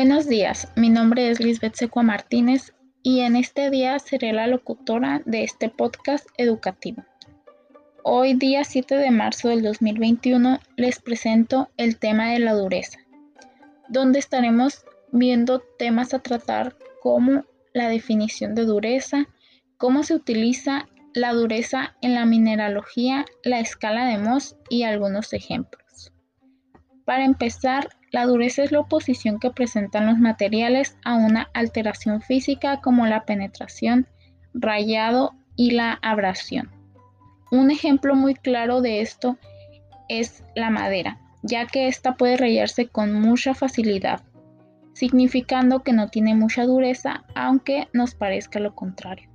Buenos días, mi nombre es Lisbeth Secua Martínez y en este día seré la locutora de este podcast educativo. Hoy, día 7 de marzo del 2021, les presento el tema de la dureza, donde estaremos viendo temas a tratar como la definición de dureza, cómo se utiliza la dureza en la mineralogía, la escala de Mohs y algunos ejemplos. Para empezar, la dureza es la oposición que presentan los materiales a una alteración física como la penetración, rayado y la abrasión. Un ejemplo muy claro de esto es la madera, ya que ésta puede rayarse con mucha facilidad, significando que no tiene mucha dureza, aunque nos parezca lo contrario.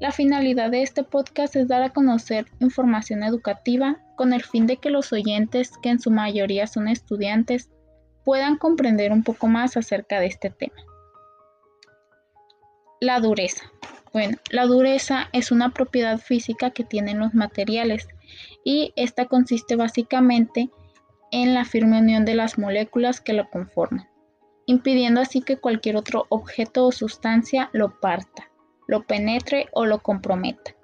La finalidad de este podcast es dar a conocer información educativa con el fin de que los oyentes, que en su mayoría son estudiantes, puedan comprender un poco más acerca de este tema. La dureza. Bueno, la dureza es una propiedad física que tienen los materiales y esta consiste básicamente en la firme unión de las moléculas que lo conforman, impidiendo así que cualquier otro objeto o sustancia lo parta lo penetre o lo comprometa.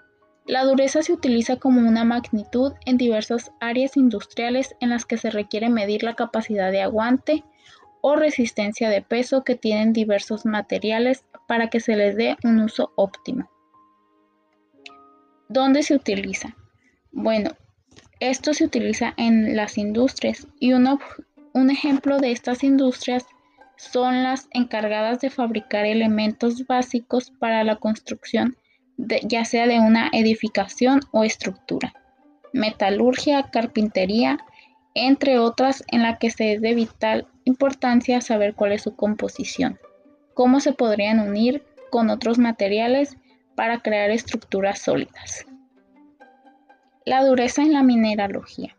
La dureza se utiliza como una magnitud en diversas áreas industriales en las que se requiere medir la capacidad de aguante o resistencia de peso que tienen diversos materiales para que se les dé un uso óptimo. ¿Dónde se utiliza? Bueno, esto se utiliza en las industrias y un ejemplo de estas industrias son las encargadas de fabricar elementos básicos para la construcción, ya sea de una edificación o estructura, metalurgia, carpintería, entre otras en la que se es de vital importancia saber cuál es su composición, cómo se podrían unir con otros materiales para crear estructuras sólidas. La dureza en la mineralogía.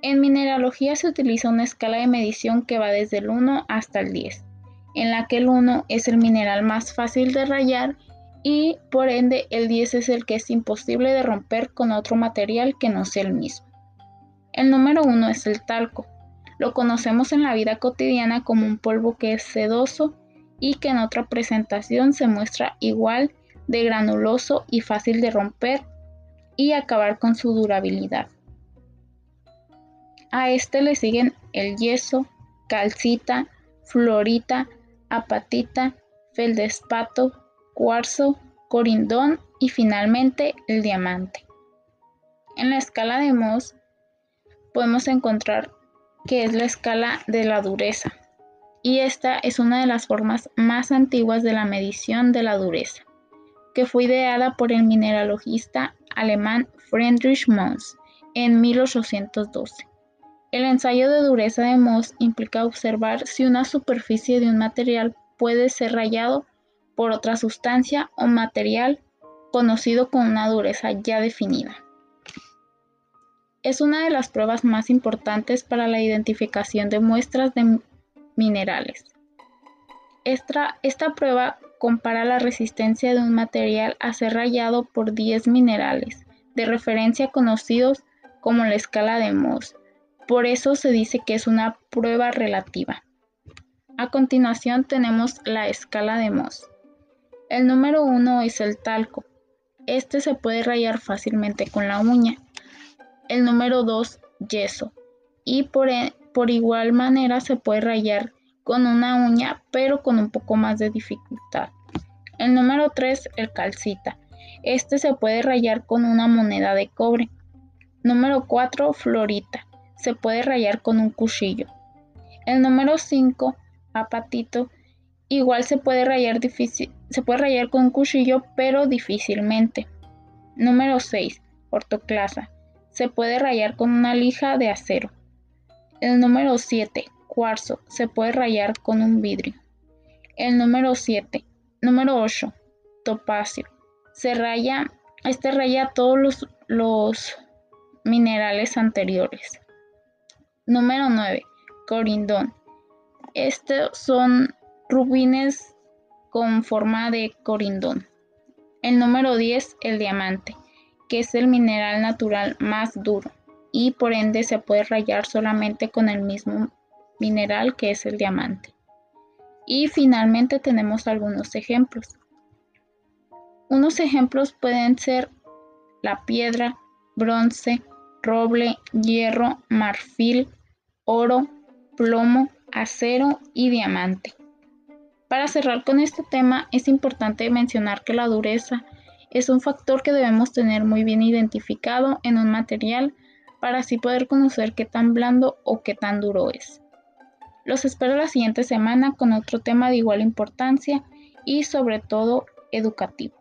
En mineralogía se utiliza una escala de medición que va desde el 1 hasta el 10, en la que el 1 es el mineral más fácil de rayar y por ende el 10 es el que es imposible de romper con otro material que no sea el mismo. El número 1 es el talco. Lo conocemos en la vida cotidiana como un polvo que es sedoso y que en otra presentación se muestra igual de granuloso y fácil de romper y acabar con su durabilidad. A este le siguen el yeso, calcita, florita, apatita, feldespato, cuarzo, corindón y finalmente el diamante. En la escala de Mohs podemos encontrar que es la escala de la dureza y esta es una de las formas más antiguas de la medición de la dureza, que fue ideada por el mineralogista alemán Friedrich Mohs en 1812. El ensayo de dureza de Mohs implica observar si una superficie de un material puede ser rayado por otra sustancia o material conocido con una dureza ya definida. Es una de las pruebas más importantes para la identificación de muestras de minerales. Esta, prueba compara la resistencia de un material a ser rayado por 10 minerales de referencia conocidos como la escala de Mohs por eso se dice que es una prueba relativa. A continuación tenemos la escala de Mohs. El número 1 es el talco. Este se puede rayar fácilmente con la uña. El número 2, yeso. Y por, e, por igual manera se puede rayar con una uña, pero con un poco más de dificultad. El número 3, el calcita. Este se puede rayar con una moneda de cobre. Número 4, florita se puede rayar con un cuchillo. El número 5, apatito, igual se puede rayar difícil, se puede rayar con cuchillo, pero difícilmente. Número 6, ortoclasa, se puede rayar con una lija de acero. El número 7, cuarzo, se puede rayar con un vidrio. El número 7, número 8, topacio, se raya, este raya todos los, los minerales anteriores. Número 9. Corindón. Estos son rubines con forma de corindón. El número 10. El diamante, que es el mineral natural más duro y por ende se puede rayar solamente con el mismo mineral que es el diamante. Y finalmente tenemos algunos ejemplos. Unos ejemplos pueden ser la piedra, bronce, roble, hierro, marfil, oro, plomo, acero y diamante. Para cerrar con este tema, es importante mencionar que la dureza es un factor que debemos tener muy bien identificado en un material para así poder conocer qué tan blando o qué tan duro es. Los espero la siguiente semana con otro tema de igual importancia y sobre todo educativo.